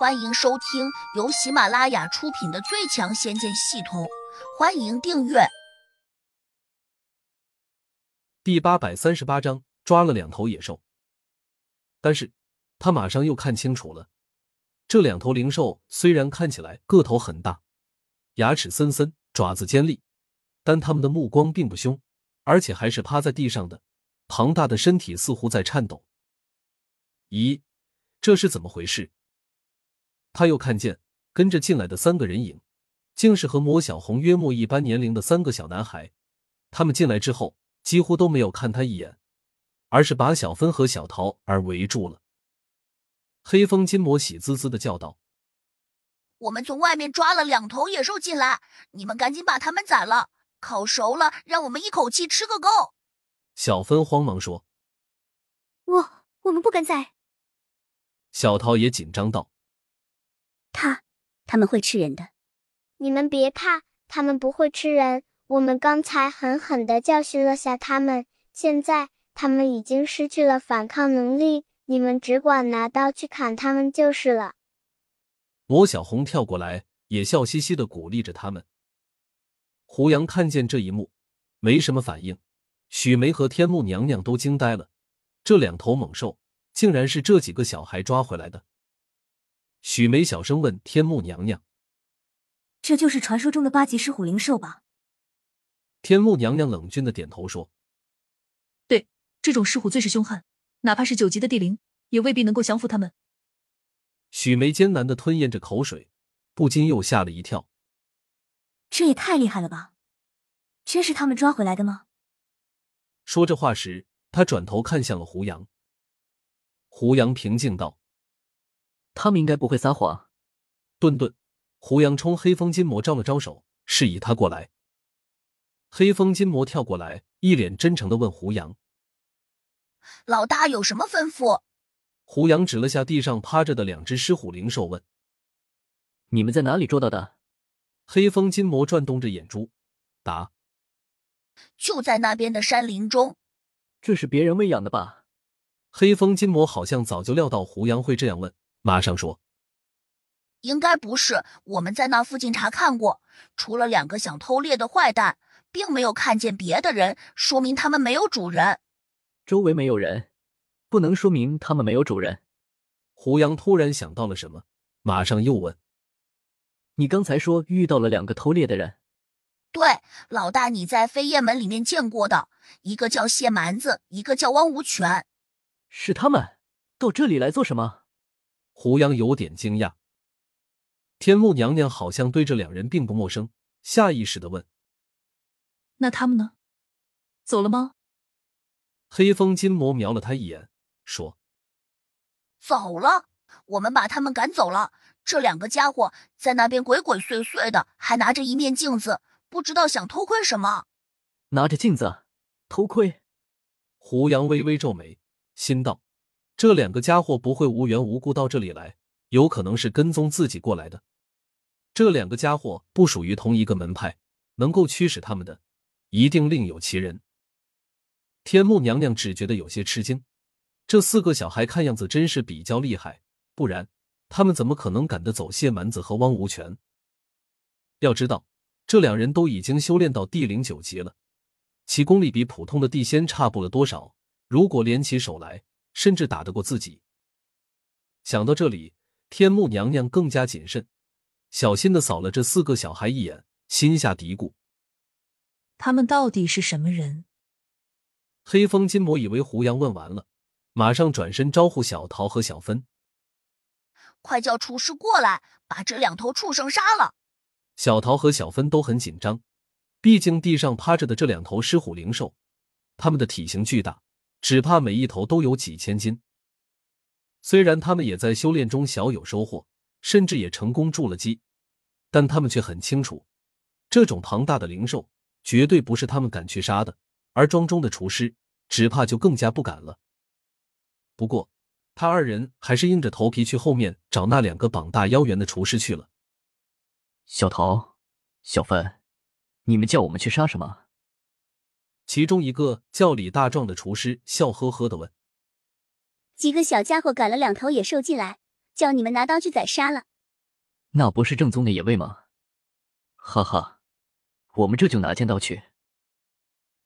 欢迎收听由喜马拉雅出品的《最强仙剑系统》，欢迎订阅。第八百三十八章抓了两头野兽，但是他马上又看清楚了，这两头灵兽虽然看起来个头很大，牙齿森森，爪子尖利，但他们的目光并不凶，而且还是趴在地上的，庞大的身体似乎在颤抖。咦，这是怎么回事？他又看见跟着进来的三个人影，竟是和魔小红约莫一般年龄的三个小男孩。他们进来之后，几乎都没有看他一眼，而是把小芬和小桃儿围住了。黑风金魔喜滋滋的叫道：“我们从外面抓了两头野兽进来，你们赶紧把它们宰了，烤熟了，让我们一口气吃个够。”小芬慌忙说：“我我们不敢宰。”小桃也紧张道：“他他们会吃人的，你们别怕，他们不会吃人。我们刚才狠狠的教训了下他们，现在他们已经失去了反抗能力，你们只管拿刀去砍他们就是了。”罗小红跳过来，也笑嘻嘻的鼓励着他们。胡杨看见这一幕，没什么反应。许梅和天木娘娘都惊呆了，这两头猛兽。竟然是这几个小孩抓回来的。许梅小声问天目娘娘：“这就是传说中的八级狮虎灵兽吧？”天目娘娘冷峻的点头说：“对，这种狮虎最是凶悍，哪怕是九级的地灵，也未必能够降服他们。”许梅艰难的吞咽着口水，不禁又吓了一跳。这也太厉害了吧！真是他们抓回来的吗？说这话时，他转头看向了胡杨。胡杨平静道：“他们应该不会撒谎。”顿顿，胡杨冲黑风金魔招了招手，示意他过来。黑风金魔跳过来，一脸真诚的问胡杨：“老大有什么吩咐？”胡杨指了下地上趴着的两只狮虎灵兽，问：“你们在哪里捉到的？”黑风金魔转动着眼珠，答：“就在那边的山林中。”这是别人喂养的吧？黑风金魔好像早就料到胡杨会这样问，马上说：“应该不是，我们在那附近查看过，除了两个想偷猎的坏蛋，并没有看见别的人，说明他们没有主人。周围没有人，不能说明他们没有主人。”胡杨突然想到了什么，马上又问：“你刚才说遇到了两个偷猎的人？”“对，老大你在飞燕门里面见过的，一个叫谢蛮子，一个叫汪无权。”是他们到这里来做什么？胡杨有点惊讶。天目娘娘好像对这两人并不陌生，下意识的问：“那他们呢？走了吗？”黑风金魔瞄了他一眼，说：“走了，我们把他们赶走了。这两个家伙在那边鬼鬼祟祟的，还拿着一面镜子，不知道想偷窥什么。拿着镜子偷窥？”胡杨微微皱眉。心道：这两个家伙不会无缘无故到这里来，有可能是跟踪自己过来的。这两个家伙不属于同一个门派，能够驱使他们的，一定另有其人。天目娘娘只觉得有些吃惊，这四个小孩看样子真是比较厉害，不然他们怎么可能赶得走谢蛮子和汪无权？要知道，这两人都已经修炼到地灵九级了，其功力比普通的地仙差不了多少。如果联起手来，甚至打得过自己。想到这里，天目娘娘更加谨慎，小心的扫了这四个小孩一眼，心下嘀咕：他们到底是什么人？黑风金魔以为胡杨问完了，马上转身招呼小桃和小芬：“快叫厨师过来，把这两头畜生杀了。”小桃和小芬都很紧张，毕竟地上趴着的这两头狮虎灵兽，它们的体型巨大。只怕每一头都有几千斤。虽然他们也在修炼中小有收获，甚至也成功筑了基，但他们却很清楚，这种庞大的灵兽绝对不是他们敢去杀的。而庄中的厨师只怕就更加不敢了。不过，他二人还是硬着头皮去后面找那两个膀大腰圆的厨师去了。小桃、小芬，你们叫我们去杀什么？其中一个叫李大壮的厨师笑呵呵的问：“几个小家伙赶了两头野兽进来，叫你们拿刀去宰杀了。那不是正宗的野味吗？哈哈，我们这就拿尖刀去。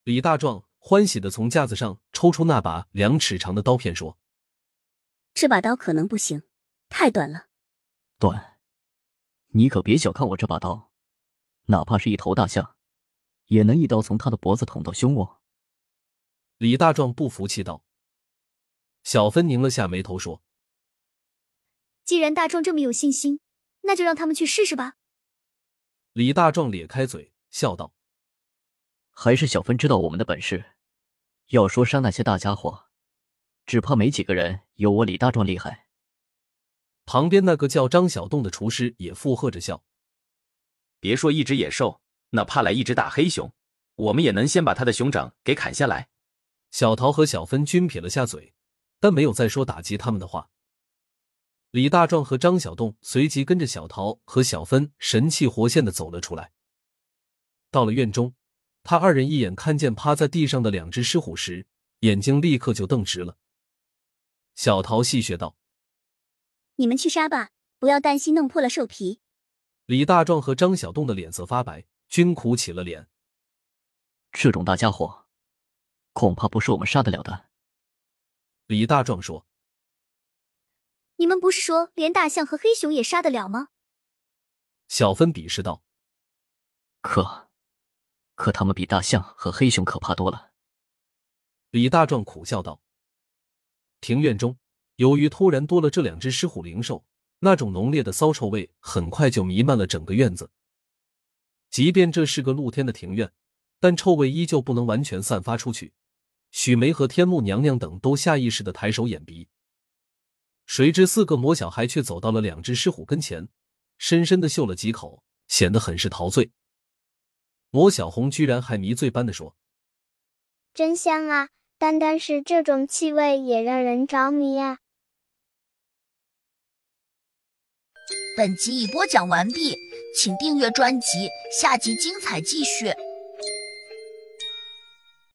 李大壮欢喜的从架子上抽出那把两尺长的刀片，说：“这把刀可能不行，太短了。短？你可别小看我这把刀，哪怕是一头大象，也能一刀从他的脖子捅到胸窝。”李大壮不服气道。小芬拧了下眉头说：“既然大壮这么有信心，那就让他们去试试吧。”李大壮咧开嘴笑道：“还是小芬知道我们的本事。要说杀那些大家伙，只怕没几个人有我李大壮厉害。”旁边那个叫张小栋的厨师也附和着笑：“别说一只野兽，哪怕来一只大黑熊，我们也能先把他的熊掌给砍下来。”小桃和小芬均撇了下嘴。但没有再说打击他们的话。李大壮和张小栋随即跟着小桃和小芬神气活现的走了出来。到了院中，他二人一眼看见趴在地上的两只狮虎时，眼睛立刻就瞪直了。小桃戏谑道：“你们去杀吧，不要担心弄破了兽皮。”李大壮和张小栋的脸色发白，均苦起了脸。这种大家伙，恐怕不是我们杀得了的。李大壮说：“你们不是说连大象和黑熊也杀得了吗？”小芬鄙视道：“可，可他们比大象和黑熊可怕多了。”李大壮苦笑道：“庭院中，由于突然多了这两只狮虎灵兽，那种浓烈的骚臭味很快就弥漫了整个院子。即便这是个露天的庭院，但臭味依旧不能完全散发出去。”许梅和天木娘娘等都下意识的抬手掩鼻，谁知四个魔小孩却走到了两只狮虎跟前，深深的嗅了几口，显得很是陶醉。魔小红居然还迷醉般的说：“真香啊！单单是这种气味也让人着迷啊！”本集已播讲完毕，请订阅专辑，下集精彩继续。